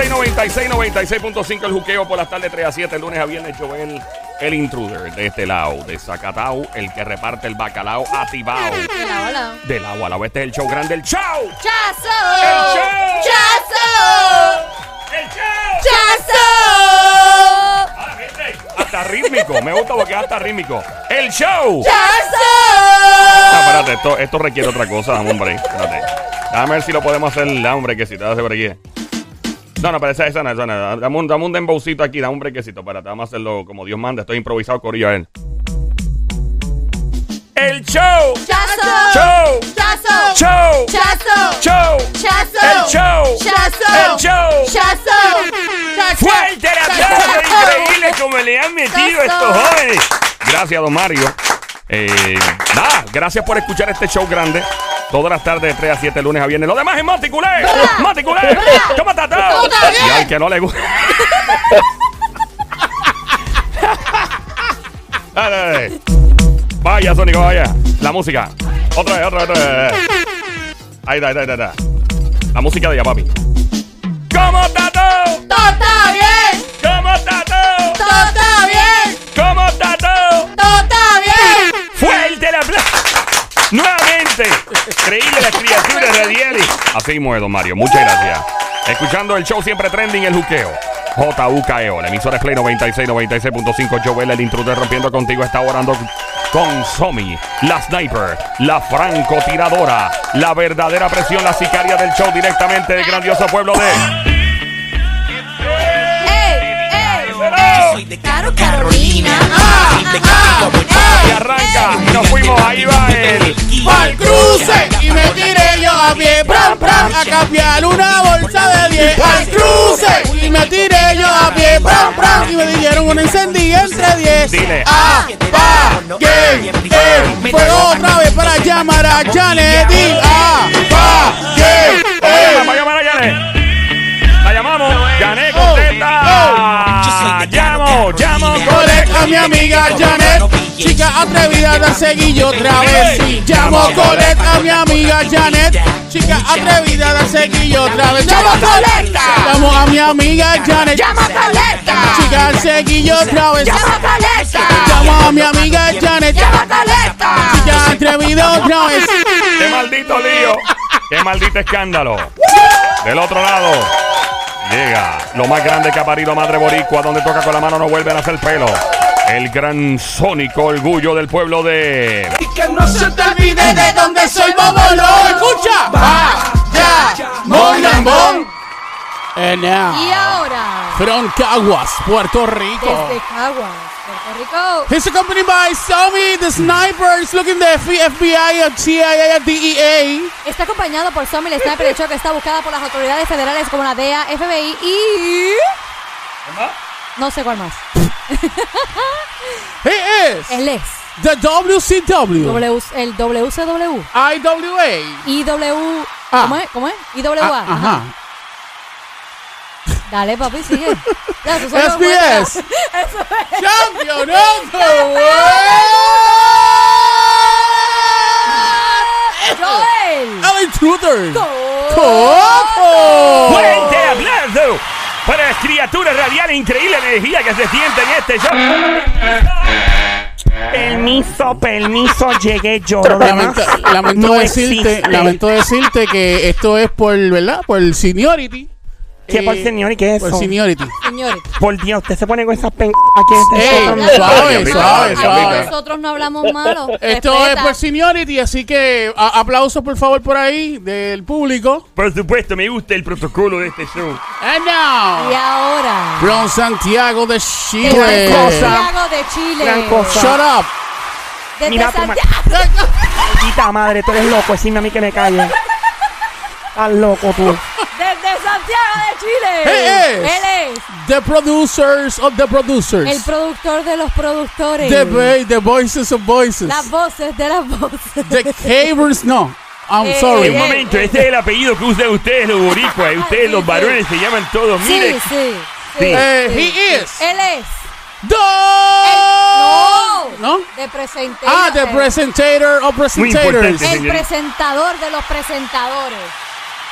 Play 96, 96.5 el juqueo por las tardes 3 a 7, el lunes a viernes, Joel, el intruder de este lado, de Zacatau, el que reparte el bacalao atibao. Hola, hola. Del agua al agua, este es el show grande, el show. ¡Chazo! ¡El show! ¡Chazo! ¡El show! ¡Chazo! Gente, Hasta rítmico, me gusta porque es hasta rítmico. El show. ¡Chazo! Ah, espérate, esto, esto requiere otra cosa, break, espérate. Dame ver si lo podemos hacer, dame un brequecito, dame por aquí. No, no, pero esa, esa no, esa no. Dame un, dame un dembowcito aquí, dame un brequecito, espérate, vamos a hacerlo como Dios manda, estoy improvisado, corillo, a ver. El show. ¡Chazo! Show. ¡Chazo! Show. ¡Chazo! Show. ¡Chazo! El show. ¡Chazo! El show. ¡Chazo! Fuerte el aplauso, increíble como le han metido a estos jóvenes. Gracias, don Mario. Eh, nada, gracias por escuchar este show grande. Todas las tardes de 3 a 7, lunes a viernes. Lo demás es Monticulé. Monticulé. ¿Cómo está todo? Y al que no le gusta. Dale, dale. Vaya, Sónico, vaya. La música. Otra vez, otra vez, otra vez. Ahí está, ahí está, ahí está. La música de ella, papi. ¿Cómo está todo? ¡Todo está bien! ¿Cómo está todo? ¡Todo está bien! Nuevamente, increíble las criaturas radiales. Así es, don Mario. Muchas gracias. Escuchando el show siempre trending, el juqueo. JUKEO, la emisora es Play 96, 96.5. Joel, el intruder rompiendo contigo, está orando con Somi, la sniper, la francotiradora, la verdadera presión, la sicaria del show directamente del grandioso pueblo de. ¡Ey! ¡Ey! ¡Caro Carolina! Y arranca, nos fuimos, ahí va el. Pa'l cruce y me tiré yo a pie, pram, pram, a cambiar una bolsa de 10. Al cruce y me tiré yo a pie, pram, pram, y me dieron una encendida entre 10. Dile. Ah, pa, que, eh, fue otra vez para llamar a Janet. Ah, pa, que, eh. llamar, vamos a llamar a Janet. La llamamos. Janet, contesta. Llamo, llamo, Colecta a mi amiga Janet, chica atrevida de seguir otra vez. Llamo Colecta a mi amiga Janet, chica atrevida de seguir otra vez. ¡Llamo Colecta! Llamo a mi amiga Janet, ¡Llama Caleta! chica seguir otra vez. ¡Llama Caleta! Llamo a mi amiga Janet, ¡Llama Caleta! chica atrevida otra vez. Qué maldito lío. Qué maldito escándalo. Del otro lado. Llega lo más grande que ha parido Madre Boricua, donde toca con la mano no vuelven a hacer pelo. El gran sónico orgullo del pueblo de. Y que no se te olvide de dónde soy Bobolo. Escucha. Va, ya, mon, lambón. And now. Y ahora, From Caguas, Puerto Rico. desde Caguas, Puerto Rico. He's accompanied by Somi, the snipers, looking the F- FBI, and CIA, and DEA. Está acompañado por Somi, el sniper de show que está buscada por las autoridades federales como la DEA, FBI y... No sé cuál más. He is Él es the WCW, W, el WCW. IWA. IW... Ah. ¿Cómo es? ¿Cómo es? IWA. Ah, ajá. Dale, papi, sigue. Ya, eso SBS. Eso es. Champion of the world. Joel. El intruder. Coco. Coco. ¡Fuerte aplauso! Para las criaturas radiales, increíble energía que se siente en este show. Permiso, permiso, llegué yo. Lamento, lamento no decirte, existe. lamento decirte que esto es por, ¿verdad? Por el seniority. ¿Qué por Eh, señor y qué es Por eso? seniority. Señores. Por Dios, usted se pone con esas pen aquí en este suave. Nosotros no hablamos malo. Esto Respeta. es por seniority, así que a- aplausos por favor por ahí del público. Por supuesto, me gusta el protocolo de este show. And now, Y ahora. from Santiago de Chile. cosa. Santiago de Chile. Gran cosa. Shut up. Desde Mira tu ma- Santiago. Maldita madre, tú eres loco. Decime a mí que me calle. Estás loco tú. Santiago de Chile. He is. Él es The producers of the producers. el productor de los productores. the, the voices of voices. Las voces de las voces. The cavers, no. I'm Eh, sorry. Un eh, momento, este es el apellido que usan ustedes los boricuas. Ustedes sí, los sí. varones se llaman todos. Sí, Mire, sí. sí, Sí. Eh, sí. he is. Él es. The... No. ¿No? De presentator. Ah, the presentator of presentators. El presentador de los presentadores.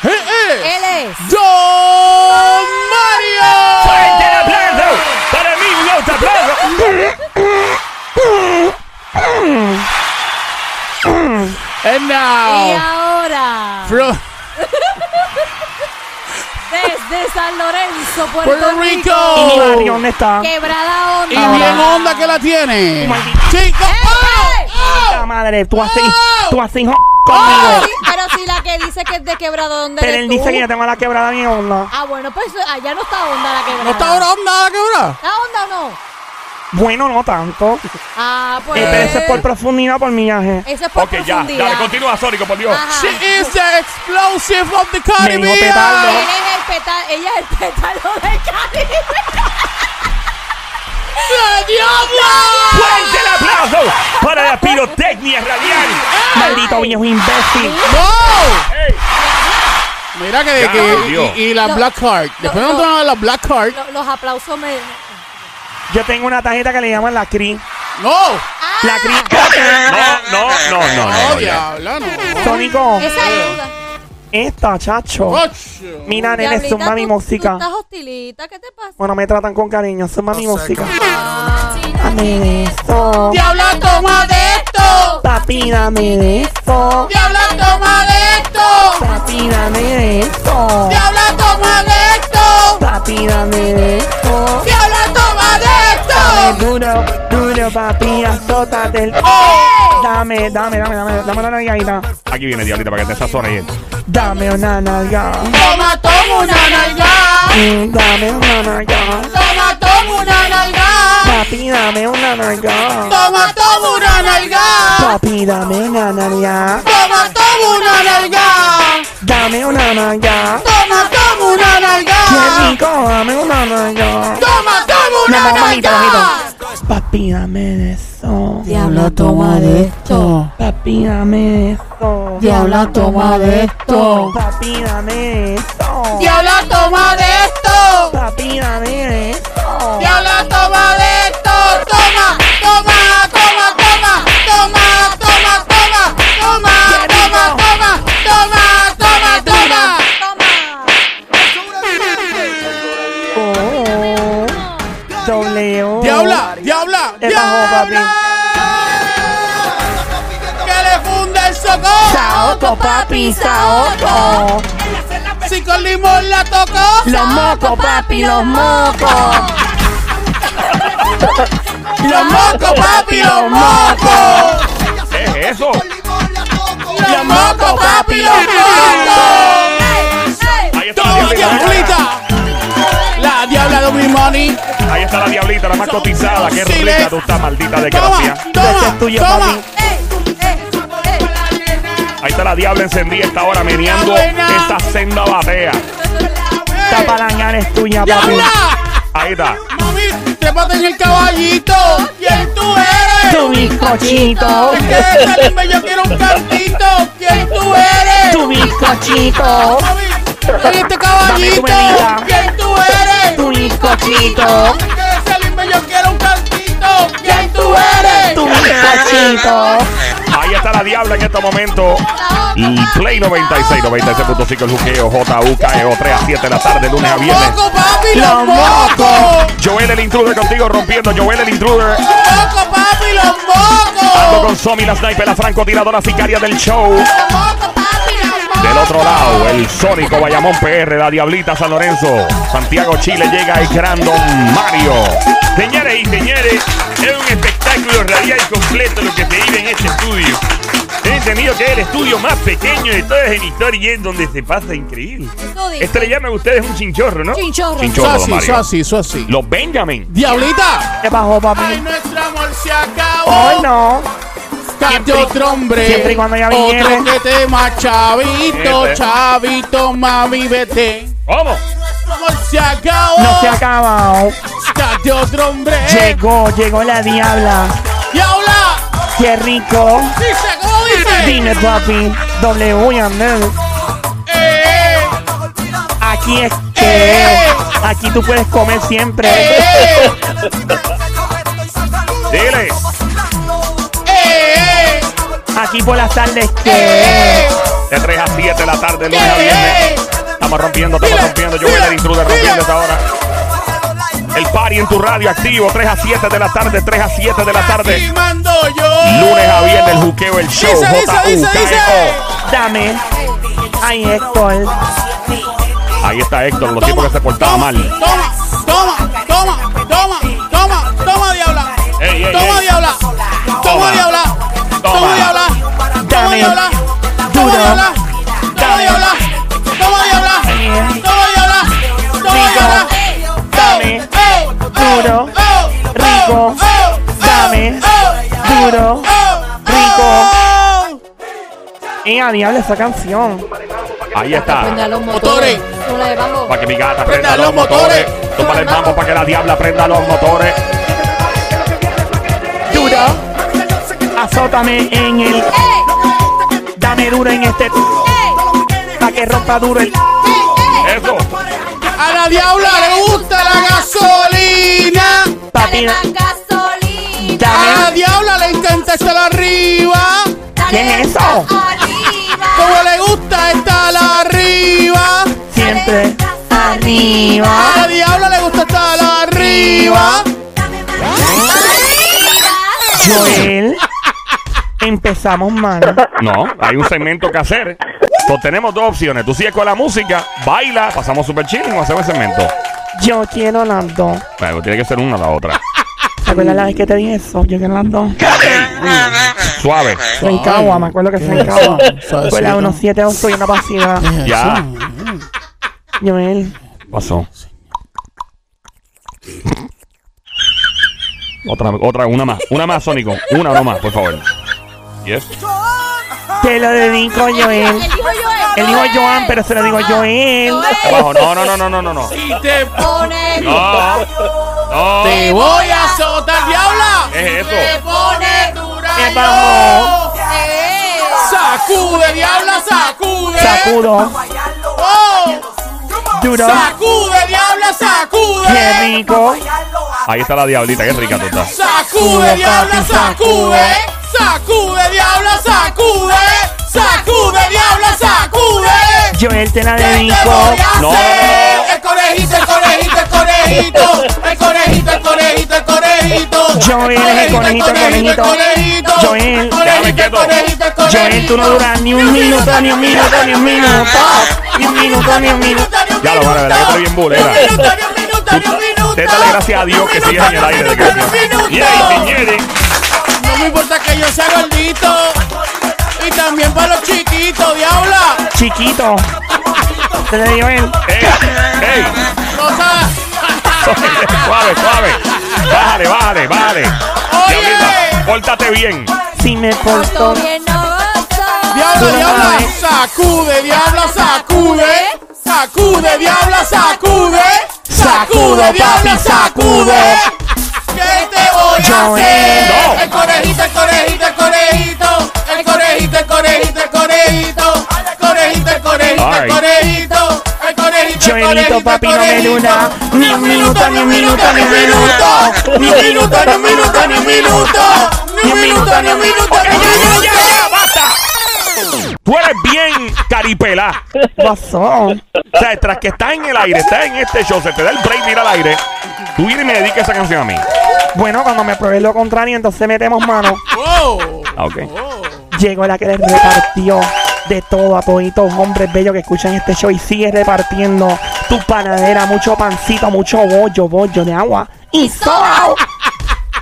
Él es. Don ¡Fuerte el Mario. aplauso! Para mí, un alto aplauso. And Y now, ahora, from desde San Lorenzo, Puerto, Puerto Rico. ¿Y mi Mario dónde está? Quebrada y onda. bien onda que la tiene. Chicos, ¡Ey! La madre, tú así, Oh. tú así Oh, conmigo. sí, pero si la que dice que es de quebrada, ¿dónde Pero él tú? dice que yo tengo la quebrada bien onda. Ah, bueno, pues allá no está onda la quebrada. ¿no está ahora onda la quebrada? ¿Está onda o no? Bueno, no tanto. Ah, pues. Eh, pero eso es por profundidad, por millaje. Eso es por Ok, ya, profundidad. dale, continúa, Sónico, por Dios. Ajá. She is the explosive of the Me dijo Caribbean. El ella es el pétalo de Caribe. ¡La diabla! ¡Fuerte el aplauso para la pirotecnia radial! Maldito viejo imbécil. ¡No! ¡Ey! Mira que, Ya, que- Dios. y, y la Lo- Black Card. Después lo- de no la Black Card. Lo- los aplausos me. Yo tengo una tarjeta que le llaman la CRI. ¡No! La CRI. No, no, no, no, no, ¡No, no, ya. diabla, no! Sónico, Esa ayuda. Esta, chacho. Mira, nene, Diablita, suma mi tú- música. Tú estás hostilita, ¿qué te pasa? Bueno, me tratan con cariño, suma mi música. Ah, Dame eso. ¡Diabla, toma de esto! Papi, dame eso. ¡Diabla, toma de esto! Papi, dame eso. ¡Diabla, toma de esto! Papi, dame eso. ¡Diabla, toma de Duro, duro, papi, azótate el... Dame, dame, dame, dame, dame una nalgadita. Aquí viene, diablita, para que te sazones. Dame una nalga. ¡Toma, toma una nalga! Mm, Dame una nalga. ¡Toma, toma una nalga! Papi, dame una nalga. ¡Toma, toma una nalga! Papi, dame una nalga. ¡Toma, toma una nalga! Dame una nalga. ¡Toma, toma una Qué nalga! rico, dame una nalga. ¡Toma, toma una No, mamita, mamita. Papi, dame eso. Diabla, toma de esto. Papi, dame eso. Diabla, toma de esto. Papi, dame eso. ¡Diabla, toma de esto! Papi, dame eso. ¡Diabla, toma ¡Que le funde el socorro! Saoco, papi, saoco. Si con limón la tocó. Los mocos, papi, los mocos. Los mocos, papi, los mocos. ¿Qué es eso? Los mocos, papi, los mocos. Está la diablita, la más cotizada. Qué rica tú estás, maldita de Toma, gracia. Ese toma, es tuyo, toma. papi. Ahí está la diabla encendida esta hora meneando esa senda batea. Esta palangana es tuya, papi. Ahí está. Mami, trépate en el caballito. ¿Quién tú eres? Tu bizcochito. Es que yo quiero un cantito. ¿Quién tú eres? Tu bizcochito. Este caballito. ¿Quién tú eres? Tu bizcochito. Es que salirme, yo quiero un cantito. ¿Quién tú eres? Tu bizcochito. Ahí está la diabla en este momento. Y Play 96, 96.5 el juqueo, JUKEO, 3 a 7 de la tarde, lunes a viernes. ¡Moco, papi, los Los mocos! Joel el intruder contigo rompiendo, Joel el intruder. ¡Moco, papi, los Ando mocos! con Somi, la sniper, la francotiradora sicaria del show. ¡Moco, papi, los mocos! Del otro lado, el Sónico Bayamón PR, la Diablita San Lorenzo. Santiago, Chile, llega el gran Don Mario. Señores y señores, es un espectáculo radial completo lo que se vive en este estudio. He entendido que es el estudio más pequeño de todas en historia y es donde se pasa increíble. Este le llaman ustedes un chinchorro, ¿no? Chinchorro. Chinchorro, Eso don así, Mario. eso así, eso así. Los Benjamin. ¡Diablita! ¿Qué ¡Ay, papi? nuestro amor se acabó! Hoy no. Cate Siempre- otro hombre. siempre y cuando ella Otro viniere. que te más chavito, chavito, mami, vete. ¿Cómo? Amor se acabó. No se ha acabado. Cate otro hombre. Llegó, llegó la diabla. ¡Diabla! Qué rico. Dice, ¿cómo dice? Dime, papi. W Andel. Eh, Aquí es que. Eh. Aquí tú puedes comer siempre. eh, Dile. A aquí por las tardes que De 3 a 7 de la tarde, lunes a viernes. Estamos rompiendo, estamos rompiendo. Yo voy dile, el intruder rompiendo esta hora. El party en tu radio activo, 3 a 7 de la tarde, 3 a 7 de la tarde. Lunes a viernes, el juqueo, el show. Dice, dice, dice, dice. J-U-K-E-O. dame. Ay, Héctor. Ahí está Héctor, los tiempos que se portaba mal. Toma, toma, toma, toma, toma, toma, diabla. Toma, diabla. Toma, Dame. diabla. Toma, Duro. diabla. Toma, Dame. diabla. Toma, diabla. Dame. Toma, diabla. Toma, Rico. diabla. Dame. Oh, oh, Duro. oh, oh, Rico. oh, oh, Dame. oh, Duro. oh, Rico. oh. Y a diablo esa canción. Ahí está. Prenda los Motores. Para que mi gata Prenda los motores. Tómale el mambo para que la diabla prenda los motores. Duro. Azótame en el. Dame duro en este. Pa' que rompa duro el. Eso. A la diabla le gusta la gasolina. Papi, gasolina. A la diabla le encanta estar arriba. ¿Qué es eso? Como le gusta estar arriba. Siempre A arriba. la diabla le gusta estar arriba. Dame más arriba. Joel. Empezamos mal. No, hay un segmento que hacer. Entonces tenemos dos opciones. Tú sigues con la música, baila, pasamos super chilling o hacemos el segmento. Yo quiero las dos. Bueno, tiene que ser una o la otra. ¿Te acuerdas la vez que te dije eso? Yo quiero las dos. Suave. Fue en Cagua, me acuerdo que fue en Cagua. Fue la 17 y una pasiva. Ya. Joel. Pasó. Otra, otra, una más. Una más, Sónico. Una no más, por favor. Yes. Te lo dedico, Joel. El hijo Joan, pero se lo digo Joel. Abajo. No, no, no, no, no, no, no. Y te, Pone. No. No. te voy a azotar, diabla. ¿Qué es Te eso? pone dura. ¿Qué yo. bajó? ¡Ey! Sacude, diabla, sacude. Sacudo. Oh, Duro. sacude, diabla, sacude. Qué rico. Ahí está la diablita. Qué rica tú estás. Sacude, diabla, sacude. Sacude, diabla, sacude. Sacude, diabla, sacude. Joel, te la ¿Qué te dedico. voy a No, hacer? El conejito, el conejito, el conejito. El conejito, el conejito, el conejito. Joel, el conejito, el conejito. conejito. Joel. Déjame El quieto. conejito, el conejito. Joel, tú no duras ni un minuto, ni un minuto, ni un minuto. Ni un minuto, ni un minuto. Ya lo van a ver, que estoy bien bulera. Ni un minuto, ni un minuto, ni un minuto. Dale gracias a Dios que sigues en el aire. De que... me importa que yo sea gordito. Y también para los chiquitos, diabla. Chiquito. Te lo digo él. Ey, ey. Rosa. suave, suave. Bájale, bájale, bájale. Oye. Pórtate bien. Si me porto. Bien no gozo. Diabla, diabla. Sacude, diabla, sacude. Sacude, diabla, sacude. Sacude, diabla, sacude. ¿Qué te voy a hacer? No. El conejito, el conejito, el conejito. El conejito, el conejito, el conejito. El conejito, el conejito, el conejito. El conejito, el conejito, papi, el no me conejito. luna. Ni un minuto, ni un minuto, ni un minuto. Ni un minuto, ni un minuto, ni un minuto. Ni un minuto, ni un minuto, ni un minuto. ya, ya, basta. Tú eres bien caripelá. Pasó. O sea, tras que estás en el aire, estás en este show, se te da el break al aire, tú vienes y me dedicas esa canción a mí. Bueno, cuando me pruebe lo contrario, entonces metemos mano. Ah, ok. Llegó la que le repartió de todo a toditos hombres bellos que escuchan este show y sigue repartiendo tu panadera, mucho pancito, mucho bollo, bollo de agua y sol.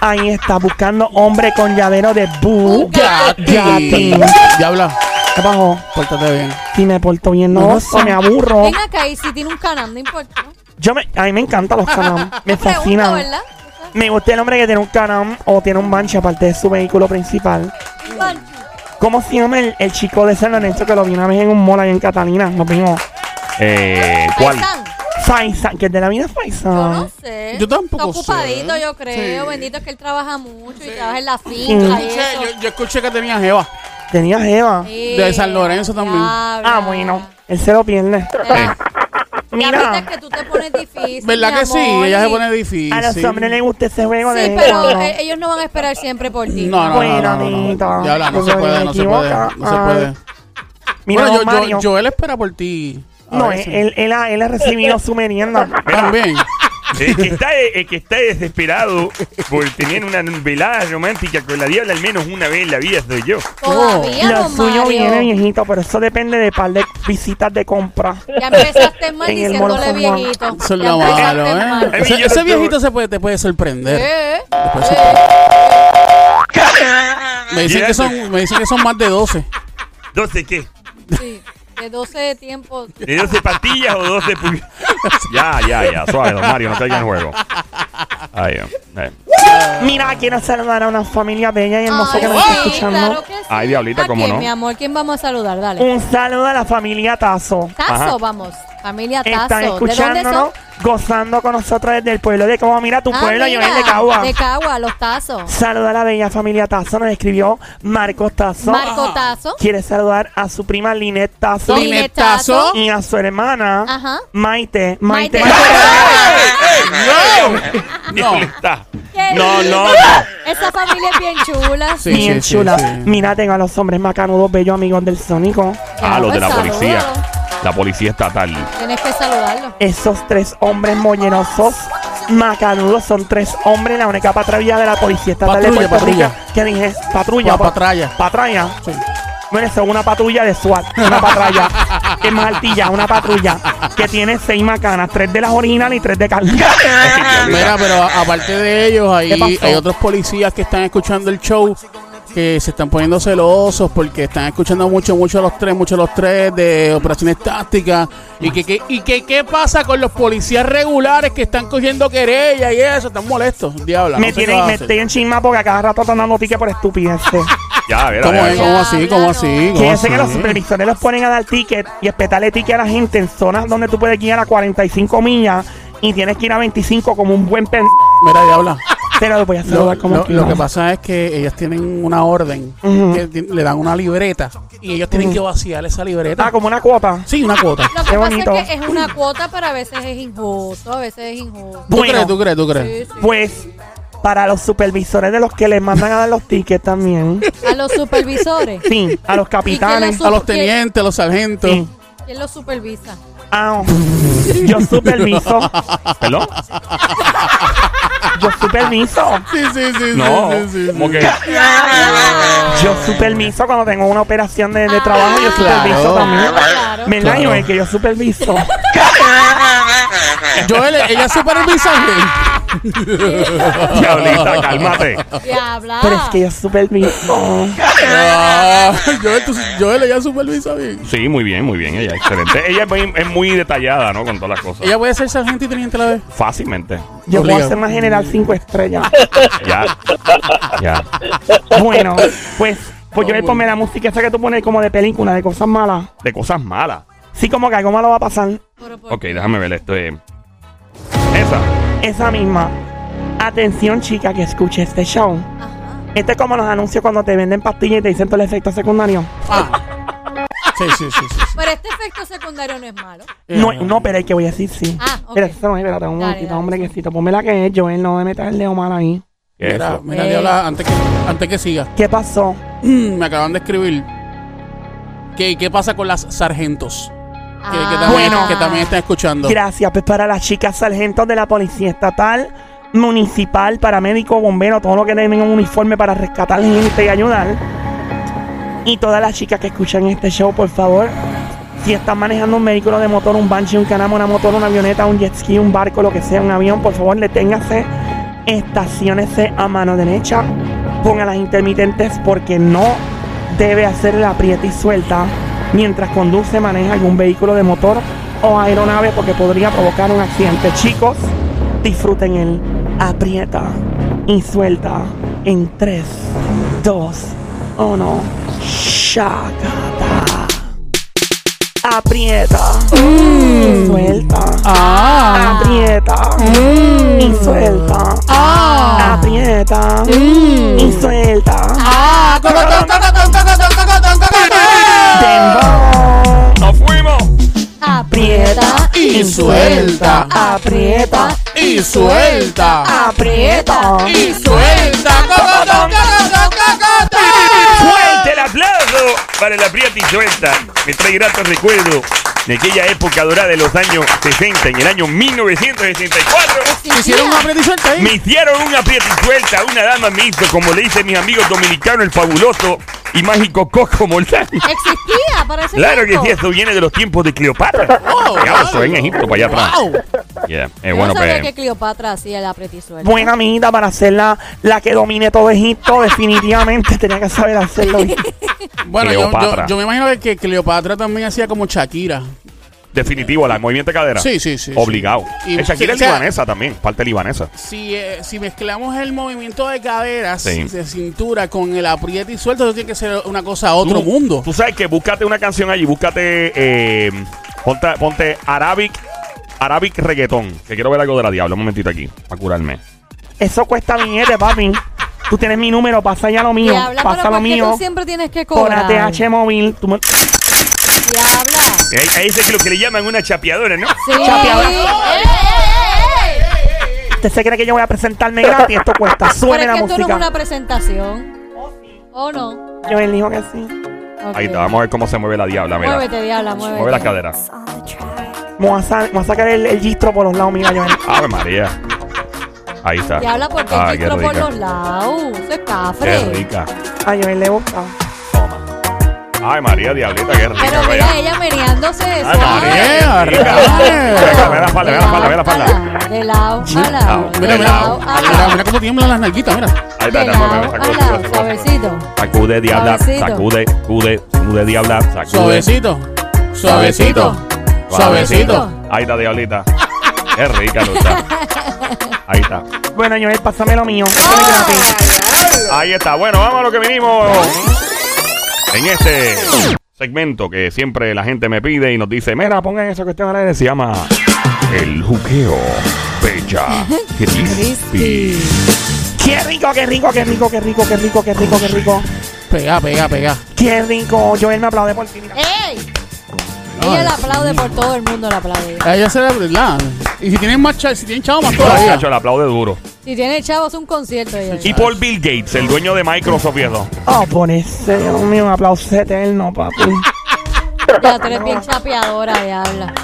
Ahí está, buscando hombre con llavero de Bugatti. Diabla, ¿Qué pasó? pórtate bien. Si me porto bien, no, No sé. me aburro. Ven acá y si tiene un canal, no importa. Yo me, a mí me encantan los canam, me fascinan. ¿verdad? Me gusta el hombre que tiene un canam o tiene un banche aparte de su vehículo principal. ¿Cómo se llama el, el chico de San Lorenzo que lo vi una vez en un mall ahí en Catalina? Nos vimos. Eh, ¿Cuál? Faisan, que es de la vida Yo Faisan. no sé. Yo tampoco Está ocupadito, sé. yo creo. Sí. Bendito es que él trabaja mucho y Sí. trabaja en la Sí. finca y Escuché, eso. yo, yo escuché que tenía Jeva. Tenía Jeva. Sí, de San Lorenzo también. Ah, bueno. Él se lo pierde. Ya Mira. viste que tú te pones difícil. ¿Verdad mi que sí? amor, Ella se y- pone difícil. A los hombres les gusta ese juego Sí, de. pero no. eh, ellos no van a esperar siempre por ti. No, no, no, Bueno, no, no, no. Ya habla, no se puede, no se puede. No se Ay. puede. Mira, bueno, don yo, Mario. yo, Joel espera por ti. a no, veces. él, él, ha, él ha recibido su merienda. También. El que, está, el que está desesperado por tener una velada romántica con la diabla al menos una vez en la vida soy yo. Todavía, Lo don suyo Mario. viene viejito, pero eso depende de par de visitas de compra. Ya empezaste mal En el diciéndole Mall viejito. Eso es Ya lo empezaste malo, mal. ¿eh? Ay, Ese, yo ese no- viejito se puede, te puede sorprender. Eh, eh. Me dicen, que son, me dicen que son más de 12. ¿12 qué? Sí, de 12 tiempos. ¿De 12 pastillas o 12 pu- Ya, ya, ya. Suave, don Mario, no caiga en juego. Ay, eh. Mira, quiero saludar a una familia bella y hermosa Ay, que nos está sí, escuchando. claro que sí. Ay, diablita, ¿A ¿cómo quién, no? mi amor? ¿Quién vamos a saludar? Dale. Un saludo a la familia Tazo. Tazo, Ajá. vamos. Familia Tazo. Están ¿De dónde escuchándonos, son? gozando con nosotros desde el pueblo de Cagua. Mira tu Ah, pueblo, yo mira, de Cagua. De Cagua, los Tazos. Saluda a la bella familia Tazo, nos escribió Marcos Tazo. Marco Tazo. Quiere saludar a su prima Linet Tazo Linet Linet Tazo. Tazo. y a su hermana Ajá. Maite. Maite. Maite. ¡No! No, no, no. Esa familia es bien chula. Sí, Bien sí, chula. sí. Mira, tengo a los hombres macanudos, bellos amigos del Sónico. Ah, los de la policía. La policía estatal. Tienes que saludarlo. Esos tres hombres mollerosos, macanudos, son tres hombres, la única patrulla de la policía estatal de Patrulla, Puerto patrulla. Rico. ¿Qué dije? Patrulla. Pa- pa- patralla. Patralla. Sí. Bueno, es una patrulla de SWAT, una patrulla. es más altilla, una patrulla que tiene seis macanas, tres de las originales y tres de carga. Mira, pero a- aparte de ellos, ¿Qué hay, pasó? hay otros policías que están escuchando el show que se están poniendo celosos porque están escuchando mucho, mucho a los tres, mucho a los tres de operaciones tácticas. Y que, que- y que qué pasa con los policías regulares que están cogiendo querella y eso, están molestos, diabla. me no sé qué tienen, va a me hacer. estoy en chisma porque a cada rato están dando tickets por estupideces. Ya, ver, ¿Cómo a ver. es? ¿Cómo así? ¿Cómo así? no. ¿Cómo Fíjense que los supervisores los ponen a dar ticket y espetarle ticket a la gente en zonas donde tú puedes guiar a 45 millas y tienes que ir a 25 como un buen pen... Mira, diabla. Pero lo voy a Lo, como lo- que pasa es que ellas tienen una orden, que le dan una libreta y ellos tienen que vaciar esa libreta. Ah, como una cuota. Sí, una cuota. Lo que Qué pasa bonito. es que es una cuota, pero a veces es injusto. A veces es injusto. ¿Tú Bueno. crees? ¿Tú crees? ¿Tú crees? Sí, sí. Pues para los supervisores de los que les mandan a dar los tickets también. A los supervisores. Sí, a los capitanes. los A los tenientes, a los sargentos. Sí. ¿Quién los supervisa? Ah, yo superviso. ¿Perdón? Yo superviso. Sí, sí, sí. No, sí, sí, sí, como sí. que. Yo superviso cuando tengo una operación de, de trabajo. Yo Claro. superviso también. Claro. ¿Verdad, Claro. Que yo superviso. Joel, ella supervisa bien. Diablita, cálmate. Diabla. Pero es que yo superviso. Ah, Joel, tú- Joel, ella supervisa bien. Sí, muy bien, muy bien. Ella es excelente. Ella es muy, es muy detallada, ¿no? Con todas las cosas. Ella puede ser sargento y teniente a la vez. Fácilmente. Yo puedo Obligado. ser una general cinco estrellas. Ya. Ya. Bueno, pues, pues No, Joel, bueno. ponme la música esa que tú pones como de película, de cosas malas. De cosas malas. Sí, como que algo malo va a pasar. Ok, déjame ver esto. eh. Esa. Esa misma. Atención, chica, que escuche este show. Ajá. Este es como los anuncios cuando te venden pastillas y te dicen todo el efecto secundario. Ah. Sí, sí, sí, sí. sí. Pero este efecto secundario no es malo. No, no, pero hay que voy a decir sí. Ah, ok. Espera, eso no es, espérate, un Dale, momentito, dale, hombre, sí. que. Ponme la que es, Joel, no me metas el dedo mal ahí. ¿Qué es Mira, eso? mira, Eh. Diabla, antes que, antes que siga. ¿Qué pasó? Me acaban de escribir. ¿Qué, qué pasa con las sargentos? Que, que Ah. también, Bueno. que también están escuchando. Gracias, pues para las chicas sargentos de la Policía Estatal, Municipal, Paramédico, Bombero, todo lo que tengan un uniforme para rescatar gente y ayudar. Y todas las chicas que escuchan este show, por favor, si están manejando un vehículo de motor, un banshee, un canamo, una motor, una avioneta, un jet ski, un barco, lo que sea, un avión, por favor, deténgase, estaciónese a mano derecha, ponga las intermitentes porque no debe hacer la aprieta y suelta mientras conduce, maneja algún vehículo de motor o aeronave porque podría provocar un accidente. Chicos, disfruten el aprieta y suelta en 3, 2, 1. Shakata. Aprieta. Suelta. Ah. Aprieta. Y suelta. Aprieta. Y suelta. Ah, cocotón, cocotón, cocotón, cocotón, cocotón. Dembow. ¡Nos fuimos! Aprieta aprieta y suelta. aprieta Y suelta. aprieta Y suelta. Aplauso para la Prieta y Suelta! Me trae gratos recuerdos de aquella época dorada de los años 60, en el año 1964. Hicieron una aprieta y suelta ahí. Me hicieron una Prieta y Suelta, una dama me hizo, como le dicen mis amigos dominicanos, el fabuloso y mágico Coco Moldán. existía para ese Claro que tiempo. sí, eso viene de los tiempos de Cleopatra. Oh, eso en Egipto, para allá atrás. Wow. Yeah, eh, Yo bueno, no sabía pues. que Cleopatra hacía el aprieta y suelta. Buena amiguita para ser la, la que domine todo Egipto. Definitivamente tenía que saber hacerlo. Bueno, yo, Cleopatra. yo, yo me imagino que Cleopatra también hacía como Shakira. Definitivo, la movimiento de cadera. Sí, sí, sí. Obligado. Y- Eh, Shakira es sea, libanesa también, parte libanesa. Si, eh, si mezclamos el movimiento de caderas, Sí. de cintura con el aprieta y suelta, eso tiene que ser una cosa a otro Tú- mundo. Tú sabes que búscate una canción allí, búscate, eh, ponte, ponte Arabic, Arabic reggaetón, que quiero ver algo de la diabla, un momentito aquí, para curarme. Eso cuesta billete, papi. Tú tienes mi número, pasa ya lo mío. Diabla, pasa pero lo ¿por qué mío. tú siempre tienes que Por cobrar? ATH móvil. Tú me- Diabla. Ahí, ahí es lo que le llaman una chapeadora, ¿no? Sí. Chapeadora. ¡Ey, ey, ey, ey! ¿Usted se cree que yo voy a presentarme gratis? Esto cuesta. Pero Suene es la que esto no es música. una presentación. ¿O no? Yo le digo que sí. Ahí está, vamos a ver cómo se mueve la diabla, mira. Muévete, diabla, muévete. Mueve las caderas. Me voy a, sa- me voy a sacar el, el gistro por los lados, mira, Joel. Ave María. Ahí está. Diabla, porque Ay, el qué distro por rica. los lados. Eso es Qué cafre. rica. A Joel le gusta. Toma. Ay, María, diablita, qué rica. Pero vaya. mira, ella meneándose Ay. María, rica. Ve la falda, ve la falda, ve la falda. De lado, a lado. Mira, mira, mira, cómo tiemblan las nalguitas, mira. Ahí está, está, suavecito. Sacude, diabla, sacude, sacude, sacude, diabla, sacude. Suavecito. Suavecito. Suavecito. Ahí está, diablita. Qué rica, Lucha. Ahí está. Bueno, Joel, pásame lo mío. Gratis. Ahí está. Bueno, vamos a lo que vinimos en este segmento que siempre la gente me pide y nos dice, mira, pongan esa cuestión al aire. Se llama El Juqueo Bella Crispy. Qué rico, qué rico, qué rico, qué rico, qué rico, qué rico, qué rico. Pega, pega, pega. Qué rico. Joel me aplaude por ti. mira. ¡Ey! Ella la aplaude por todo el mundo, la aplaude. A ella se le ¿verdad? Y si tienen más si tienen chavo más Todo todavía. Cacho, le aplaude duro. Si tiene chavos, un concierto. Ella. Y por Bill Gates, el dueño de Microsoft y eso. Oh, por ese, Dios mío, un aplauso eterno, papi. Ya tú eres bien chapeadora, diabla.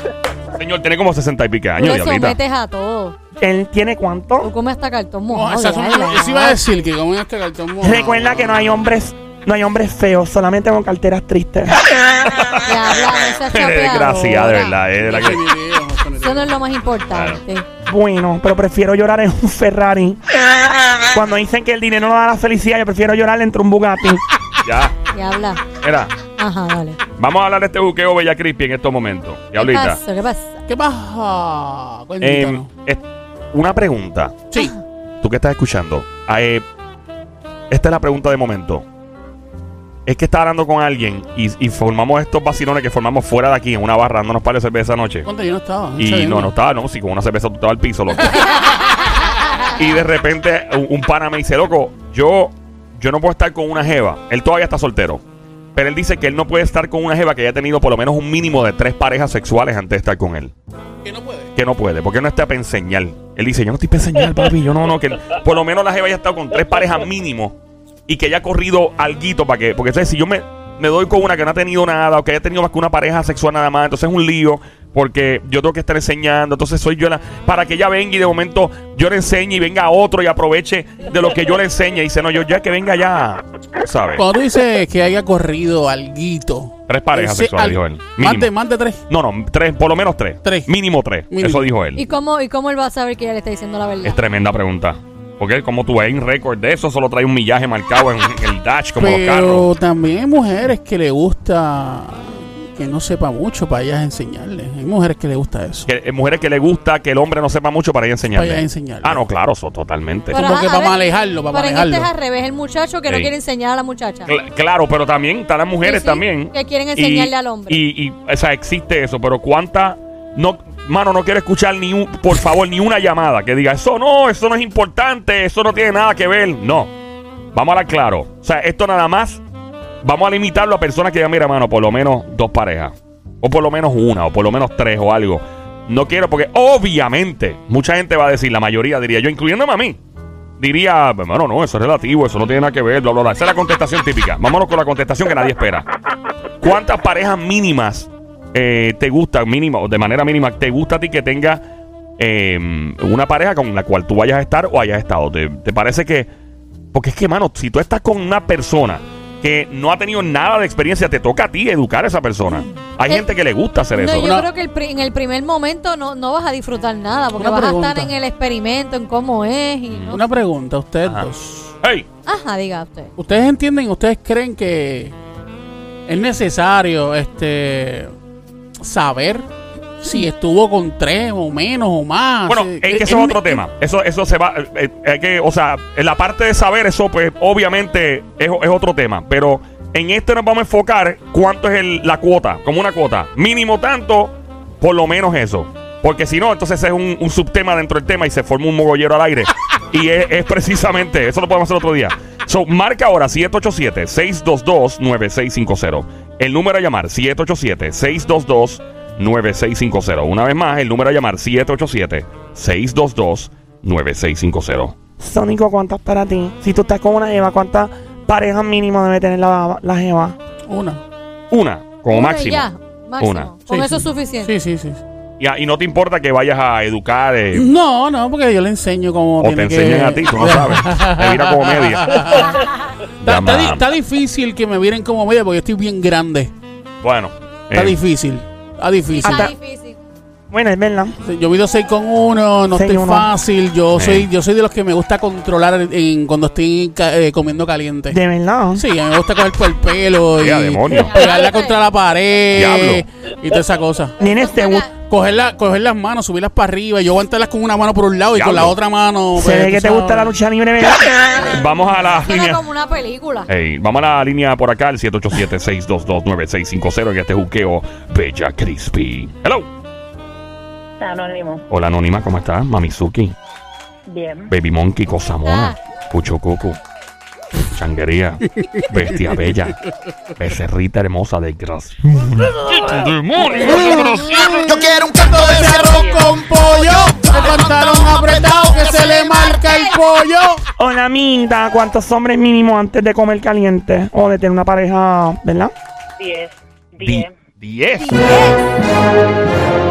Señor, tiene como 60 y pique Tú años, le diablita. sometes a todo. ¿Él tiene Tú cuánto? comes hasta cartón No, mojado. diabla. eso iba a decir que como este cartón mojado. Recuerda que no hay hombres, no hay hombres feos, solamente con carteras tristes. Desgraciada, de verdad. Es de la que... Eso no es lo más importante. Bueno, pero prefiero llorar en un Ferrari. Cuando dicen que el dinero no da la felicidad, yo prefiero llorar entre un Bugatti. Ya. Diabla. Mira, Ajá, dale. vamos a hablar de este buqueo Bella Crispy en estos momentos. ¿Qué Diablita. pasa? ¿Qué pasa? ¿Qué pasa? Eh, es- una pregunta. sí. Tú que estás escuchando. eh, esta es la pregunta de momento. Es que estaba hablando con alguien y, y formamos estos vacilones que formamos fuera de aquí en una barra dándonos par de cerveza anoche. ¿Cuánto yo no estaba? Y no, no estaba, no, si con una cerveza tú estabas al piso, loco. y de repente un, un pana me dice, loco, yo, yo no puedo estar con una jeva. Él todavía está soltero. Pero él dice que él no puede estar con una jeva que haya tenido por lo menos un mínimo de tres parejas sexuales antes de estar con él. Que no puede. Que no puede, porque no está para enseñar. Él dice, yo no estoy para enseñar, papi. Yo no, no, que por lo menos la jeva haya estado con tres parejas mínimo y que haya corrido alguito para que, porque ¿sabes? si yo me, me doy con una que no ha tenido nada o que haya tenido más que una pareja sexual nada más, entonces es un lío porque yo tengo que estar enseñando, entonces soy yo la, para que ella venga y de momento yo le enseñe y venga otro y aproveche de lo que yo le enseñe y dice, no, yo ya que venga ya, ¿sabes? Cuando tú dices que haya corrido alguito. Tres parejas ese sexuales, al- dijo él. Más Mínimo. de, más de tres. No, no, tres, por lo menos tres. Tres. Mínimo tres. Mínimo. Eso dijo él. ¿Y cómo, ¿Y cómo él va a saber que ella le está diciendo la verdad? Es tremenda pregunta. Porque como tú ves en récord de eso, solo trae un millaje marcado en, en el dash como los carros. Pero también hay mujeres que le gusta que no sepa mucho para ellas enseñarles. Hay mujeres que le gusta eso. Que, eh, mujeres que le gusta que el hombre no sepa mucho para ir a enseñarle. Para ir a enseñarle. Ah, no, claro, eso totalmente. Como que ajá, para a manejarlo, para pero en este es al revés, el muchacho que no quiere enseñar a la muchacha. Cl- claro, pero también están las mujeres Sí, sí, también. que quieren enseñarle al hombre. Y, y, o sea, existe eso, pero ¿cuánta? No, mano, no quiero escuchar ni un, por favor, ni una llamada que diga, eso no, eso no es importante, eso no tiene nada que ver. No. Vamos a hablar claro. O sea, esto nada más, vamos a limitarlo a personas que digan, mira, mano, por lo menos dos parejas. O por lo menos una, o por lo menos tres o algo. No quiero porque obviamente mucha gente va a decir, la mayoría diría yo, incluyéndome a mí. Diría, bueno, no, eso es relativo, eso no tiene nada que ver, bla, bla, bla. Esa es la contestación típica. Vámonos con la contestación que nadie espera. ¿Cuántas parejas mínimas eh, te gusta, mínima, o de manera mínima, te gusta a ti que tenga eh, una pareja con la cual tú vayas a estar o hayas estado? ¿Te, te parece que.? Porque es que, mano, si tú estás con una persona que no ha tenido nada de experiencia, te toca a ti educar a esa persona. Hay Eh, gente que le gusta hacer No, eso. yo Una- creo que el pri- en el primer momento no, no vas a disfrutar nada porque vas a estar en el experimento, en cómo es y no. Una pregunta ustedes Ajá. dos. Hey, Ajá, diga usted. ¿Ustedes entienden, ustedes creen que es necesario este saber si estuvo con tres o menos o más? Bueno, Eh, es que eh, eso es otro eh, tema. Eso, eso se va. eh, eh, hay que, o sea, en la parte de saber, eso, pues, obviamente es, es otro tema. Pero en este nos vamos a enfocar cuánto es el- la cuota, como una cuota. Mínimo tanto, por lo menos eso. Porque si no, entonces es un, un subtema dentro del tema y se forma un mogollero al aire. y es, es precisamente, eso lo podemos hacer otro día. So, marca ahora 787-622-9650. El número a llamar, 787-622-9650. Una vez más, el número a llamar, 787-622-9650. Sónico, ¿cuántas para ti? Si tú estás con una Eva, ¿cuántas parejas mínimo debe tener la, la Eva? Una. Una, como Una máximo. ya, máximo. Una. Con Sí, eso sí. es suficiente. Sí, sí, sí. Y, a- y no te importa que vayas a educar eh, No, no, porque yo le enseño cómo o te tiene que... enseñen a ti, tú no sabes. Te mira como media. Está, está di- Llama. está difícil que me miren como media porque yo estoy bien grande. Bueno. Está eh, difícil. Está difícil. Está Anda. difícil. Bueno, es verdad. Yo mido 6 con 1, no estoy uno. fácil. Yo soy yo soy de los que me gusta controlar en, cuando estoy ca- eh, comiendo caliente. De verdad. Sí, a mí me gusta coger por el pelo y demonio. pegarla contra la pared Diablo. y toda esa cosa. Nene, te gusta. Cogerla, coger las manos, subirlas para arriba y yo aguantarlas con una mano por un lado y con la otra mano. Se pues, ve que te sabes. gusta la lucha libre, ¿verdad? Vamos a la línea. como una película. Ey, vamos a la línea por acá, el 787-622-9650, en este juqueo Bella Crispy. Hello. Anónimo. Hola, Anónima, ¿cómo estás? Mamizuki, Bien. Baby Monkey, Cosa Mona, Ah. Pucho Cucu, Changuería, Bestia Bella, Becerrita Hermosa de. Yo quiero un canto de Ese arroz con pollo, el pantalón apretado que se le marca el pollo. Hola, Minta. ¿Cuántos hombres mínimo antes de comer caliente? O de tener una pareja, ¿verdad? Diez. Di- Diez. Diez.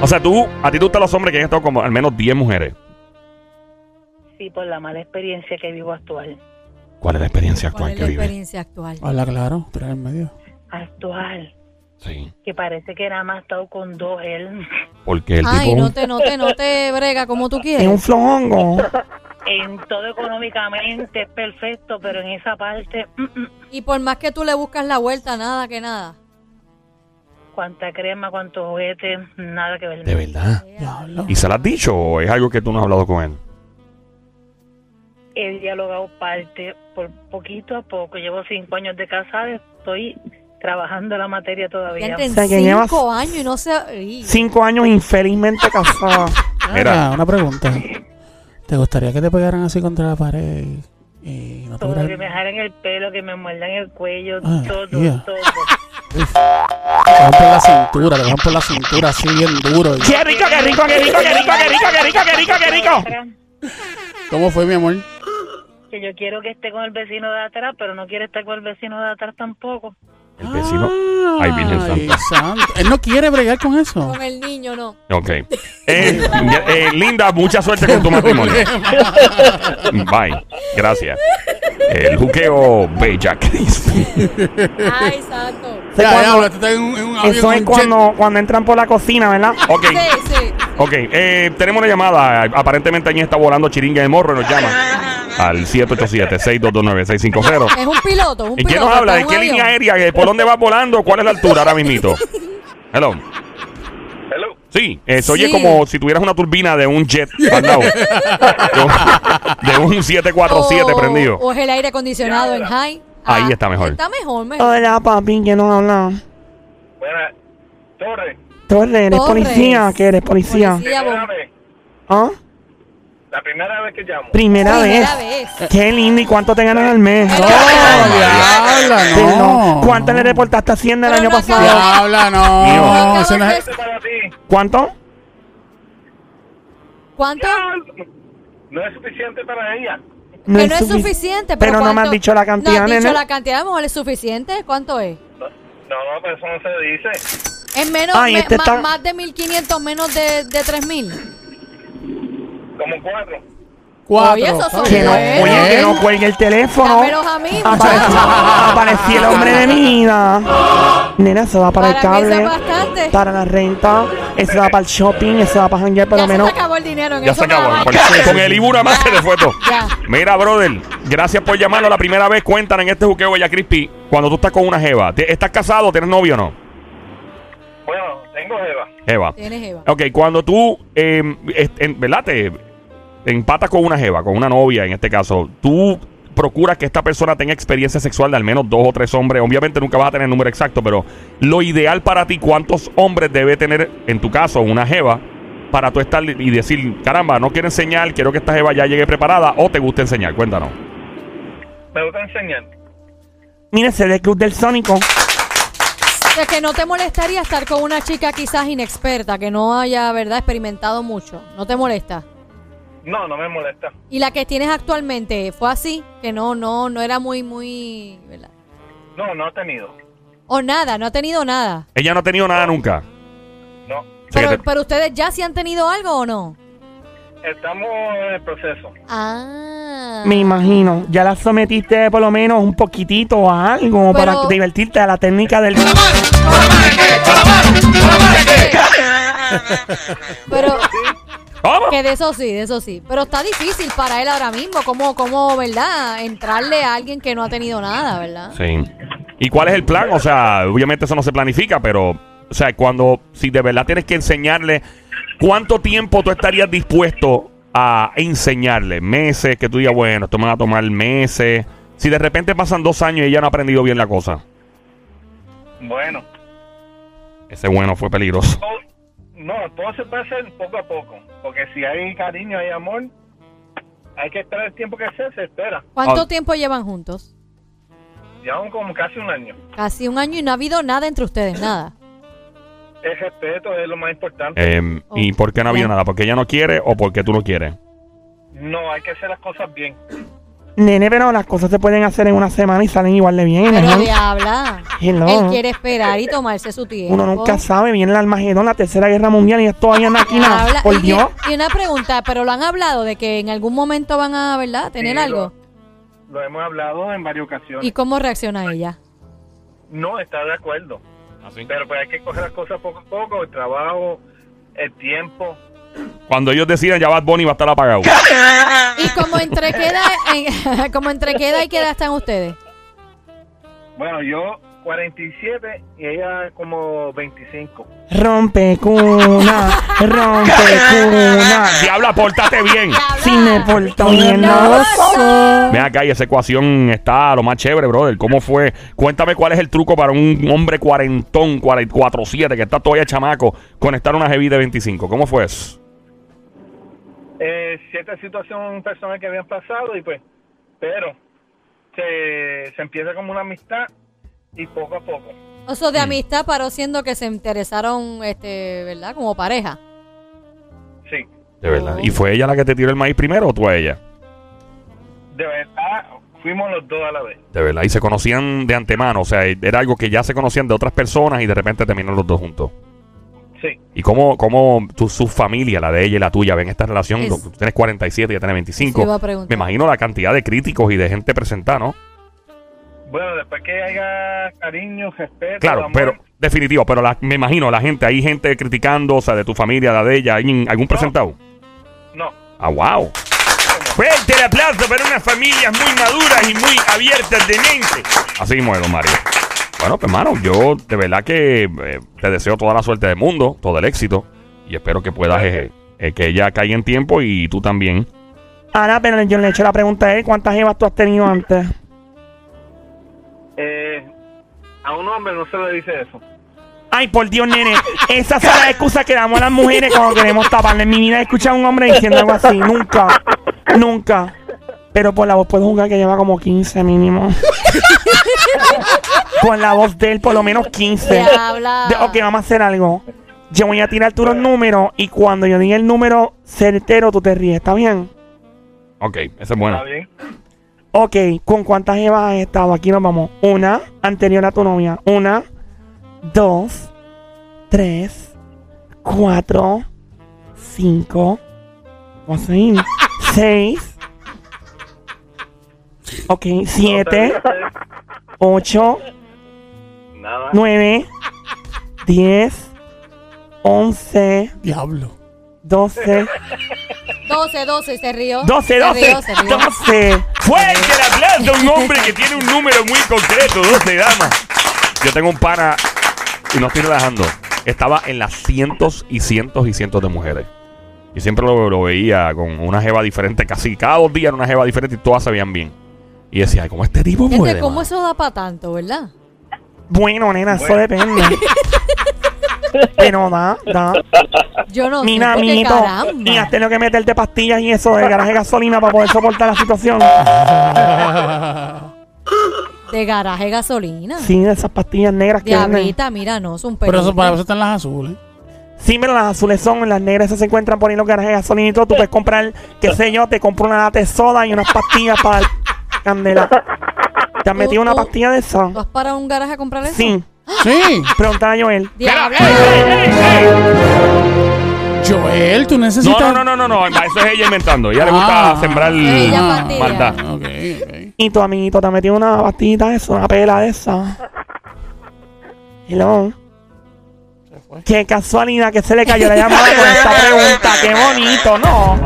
O sea, tú, a ti te gustan los hombres que hayan estado como al menos 10 mujeres. Sí, por la mala experiencia que vivo actual. ¿Cuál es la experiencia ¿Cuál actual es que la vive? experiencia actual? Habla claro, tirar en medio. Actual. Sí. Que parece que nada más ha estado con dos él. Porque el Ay, tipo. no te, no te, no te brega como tú Es un quieres. flojongo. En todo económicamente es perfecto, pero en esa parte, mm, mm, Y por más que tú le buscas la vuelta, nada que nada. Cuánta crema, cuántos juguetes, nada que ver. De verdad. ¿Y se lo has dicho o es algo que tú no has hablado con él? He dialogado parte por poquito a poco. Llevo cinco años de casada, estoy trabajando la materia todavía. O sea, que llevas- cinco años y no se... Ey. Cinco años infelizmente casada. Mira. Una pregunta. ¿Te gustaría que te pegaran así contra la pared y, y no Todo, que me jalen el pelo, que me muerdan el cuello, Ah, todo, yeah. todo. Te van por la cintura, te van por la cintura así bien duro. y- ¡Qué rico, qué rico, qué rico, qué rico, qué rico, qué rico, qué rico, qué rico! ¿Cómo fue, mi amor? Que yo quiero que esté con el vecino de atrás, pero no quiere estar con el vecino de atrás tampoco. El vecino. Ay, Virgen Ay, Santa. santo. Él no quiere bregar con eso. Con el niño, no. Ok. Eh, eh, Linda, mucha suerte con tu matrimonio. Bye. Gracias. El juqueo Bella Crispy. Ay, santo. Sé Ya, cuando- ya, ahora tú estás en un, en un avión, Eso es un cuando, cuando entran por la cocina, ¿verdad? Ok. Sí, sí. Ok. Eh, tenemos una llamada. Aparentemente allí está volando chiringa de morro y nos llama al 787-622-9650. Es un piloto, un ¿Y quién piloto. nos habla? ¿De un qué avión. línea aérea? ¿Por dónde vas volando? ¿Cuál es la altura ahora mismito? Hello. Hello. Sí, eh, se oye Sí. como si tuvieras una turbina de un jet al lado. de, un, de un 747 O- prendido. O es el aire acondicionado en high. Ahí Ah, está mejor. Está mejor, mejor. Hola, papi, ¿quién nos habla? Buena. Torre. Torre, ¿eres Torres. policía? ¿Qué eres, policía? Policía. ¿Ah? La primera vez que llamo. Primera, Primera vez. vez. Qué lindo. ¿Y cuánto te ganas al mes? No, diabla, no. ¿Cuánto le reportaste a Hacienda el Pero año no pasado? Diabla, no. Mío. Eso no es- Este para ti. ¿Cuánto? ¿Cuánto? No es suficiente para ella. No que no es sufic- suficiente. Pero no me ¿cuánto? has dicho la cantidad, No has dicho la cantidad, a lo mejor es suficiente. ¿Cuánto es? No, no, no, pero eso no se dice. Es menos, Ay, me- este ma- está- más de 1500, menos de, de 3000. Como cuatro. Cuatro. Oye, eso son Que no, oye, que no cuelgue el teléfono. Dámelos a mí, Apareció, muchacho. apareció el hombre de mi vida. Nena, eso va para, el Para mí eso cable, bastante. para la renta, eso va para el shopping, eso va para janguear por Ya se menos. acabó el dinero en Ya eso. se acabó. nada más. Con, con el Ibura más se le fue todo. Ya. Mira, brother, gracias por llamarlo la primera vez. Cuéntanos en este juqueo Bella Crispy. Cuando tú estás con una jeva. ¿te- ¿Estás casado? ¿Tienes novio o no? Bueno, tengo Eva. Jeva. Tienes Eva. Ok, cuando tú, eh, est- en- ¿verdad? Te empatas con una jeva, con una novia en este caso, tú procuras que esta persona tenga experiencia sexual de al menos dos o tres hombres. Obviamente nunca vas a tener el número exacto, pero lo ideal para ti, ¿cuántos hombres debe tener, en tu caso, una jeva, para tú estar y decir, caramba, no quiero enseñar, quiero que esta jeva ya llegue preparada o te gusta enseñar? Cuéntanos. Me gusta enseñar. Mire, ese de Club del Sónico. O sea, que no te molestaría estar con una chica quizás inexperta, que no haya, ¿verdad?, experimentado mucho. ¿No te molesta? No, no me molesta. ¿Y la que tienes actualmente fue así? Que no, no, no era muy, muy, ¿verdad? No, no he tenido. O nada, no ha tenido nada. Ella no ha tenido nada nunca. No. Pero, te- pero ustedes ya sí han tenido algo o no? Estamos en el proceso. Ah. Me imagino. Ya la sometiste por lo menos un poquitito a algo Pero- para divertirte a la técnica del. Pero ¿Cómo? que de eso sí, de eso sí. Pero está difícil para él ahora mismo, como, como, ¿verdad? Entrarle a alguien que no ha tenido nada, ¿verdad? Sí. ¿Y cuál es el plan? O sea, obviamente eso no se planifica, pero, o sea, cuando, si de verdad tienes que enseñarle, ¿cuánto tiempo tú estarías dispuesto a enseñarle? Meses, que tú digas, bueno, esto me va a tomar meses. Si de repente pasan dos años y ella no ha aprendido bien la cosa. Bueno, Ese bueno fue peligroso. No, todo se puede hacer poco a poco. Porque si hay cariño, hay amor, hay que esperar el tiempo que sea, se espera. ¿Cuánto Ah. tiempo llevan juntos? Llevamos como casi un año. Casi un año y no ha habido nada entre ustedes, nada. El respeto es lo más importante. Eh, ¿Y por qué no ha habido nada? ¿Porque ella no quiere o porque tú no quieres? No, hay que hacer las cosas bien. Nene, pero las cosas se pueden hacer en una semana y salen igual de bien. Pero ¿eh? diabla. Hello. Él quiere esperar y tomarse su tiempo. Uno nunca sabe, viene el Almagedón, la tercera guerra mundial y es todavía no aquí nada. Habla- Por y, Dios. y una pregunta, pero lo han hablado de que en algún momento van a, ¿verdad? Tener Sí, algo. Lo hemos hablado en varias ocasiones. ¿Y cómo reacciona ella? No está de acuerdo. Pero pues hay que coger las cosas poco a poco, el trabajo, el tiempo. Cuando ellos decidan, ya Bad Bunny va a estar apagado. Y como entre queda, en- como entre queda y queda están ustedes. Bueno, yo 47 y ella como 25. Rompe cuna, rompe cuna. Diabla, pórtate bien. Si me porto bien, no. Ven acá y esa ecuación está lo más chévere, brother. ¿Cómo fue? Cuéntame cuál es el truco para un hombre cuarentón, 44-7, que está todavía chamaco, conectar una heavy de 25. ¿Cómo fue eso? Eh, cierta situación personal que habían pasado y pues, pero se, se empieza como una amistad y poco a poco. O sea, de amistad paró siendo que se interesaron, este, ¿verdad? Como pareja. Sí, De verdad. ¿Y fue ella la que te tiró el maíz primero o tú a ella? de verdad, fuimos los dos a la vez. De verdad. Y se conocían de antemano. O sea, era algo que ya se conocían de otras personas y de repente terminaron los dos juntos. Sí, ¿Y cómo, cómo tu, su familia, la de ella y la tuya, ven esta relación? Es- Tú tienes 47 y ella tiene 25. Eso iba a preguntar. Me imagino la cantidad de críticos y de gente presentada, ¿no? Bueno, después que haya cariño, respeto, Claro, amor, pero definitivo, pero la- me imagino la gente, hay gente criticando, o sea, de tu familia, la de ella, ¿hay algún presentado? no, Ah, wow. Fuerte el aplauso para unas familias muy maduras y muy abiertas de mente. Así mismo es, don Mario. Bueno, pues hermano, yo de verdad que eh, te deseo toda la suerte del mundo, todo el éxito. Y espero que puedas, eh, eh, que ella caiga en tiempo y tú también. Ahora, pero yo le he hecho la pregunta a él, ¿cuántas jevas tú has tenido antes? Eh, a un hombre no se le dice eso. Ay, por Dios, nene. Esas son las excusas que damos a las mujeres cuando queremos taparle. En mi vida he escuchado a un hombre diciendo algo así. Nunca. Nunca. Pero por la voz puedo jugar que lleva como 15 mínimo. con la voz de él, por lo menos 15. Diabla. De- ok, vamos a hacer algo. Yo voy a tirar tú los números y cuando yo diga el número certero, tú te ríes. ¿Está bien? Ok, esa es buena. ¿Está bien? Ok, ¿con cuántas jevas has estado? Aquí nos vamos. Una, anterior a tu novia. Una, dos, tres, cuatro, cinco, seguir, seis, ok, siete, ocho, Nada. nueve, diez, once, Diablo. Doce, 12, 12, se rió. doce, Se doce, rió, se rió. doce. Fuerte el aplauso un hombre que tiene un número muy concreto, 12 damas. Yo tengo un pana, y no estoy relajando, estaba en las cientos y cientos y cientos de mujeres. Y siempre lo, lo veía con una jeva diferente, casi cada dos días era una jeva diferente y todas se veían bien. Y decía, "Ay, ¿cómo este tipo? Gente, ¿cómo mano?" eso da para tanto, verdad? Bueno, nena, eso depende. Pero da, da. Yo no Mira, sé, porque amiguito. caramba. Y has tenido que meterte pastillas y eso de garaje de gasolina para poder soportar la situación. De garaje gasolina. Sí, de esas pastillas negras que. Diablita, mira, no, es un Pero eso para eso están las azules. Sí, pero las azules son, las negras esas se encuentran por ahí en los garajes de gasolina y todo. Tú puedes comprar, qué sé yo, te compro una lata de soda y unas pastillas para candela. ¿Te has ¿Tú- metido una tú- pastilla de esa? ¿Tú vas para un garaje a comprar eso? Sí. Sí. Preguntaba a Joel. Diablo. Joel, tú necesitas. no, no, no, no, no, eso es ella inventando. Ella le gusta Ah. sembrar Ella pastilla. maldad. Ok, ok. Y tu amiguito te ha metido una pastillita de eso, una pela de esa. Hello. Qué casualidad que se le cayó la llamada con esta pregunta. Qué bonito, ¿no?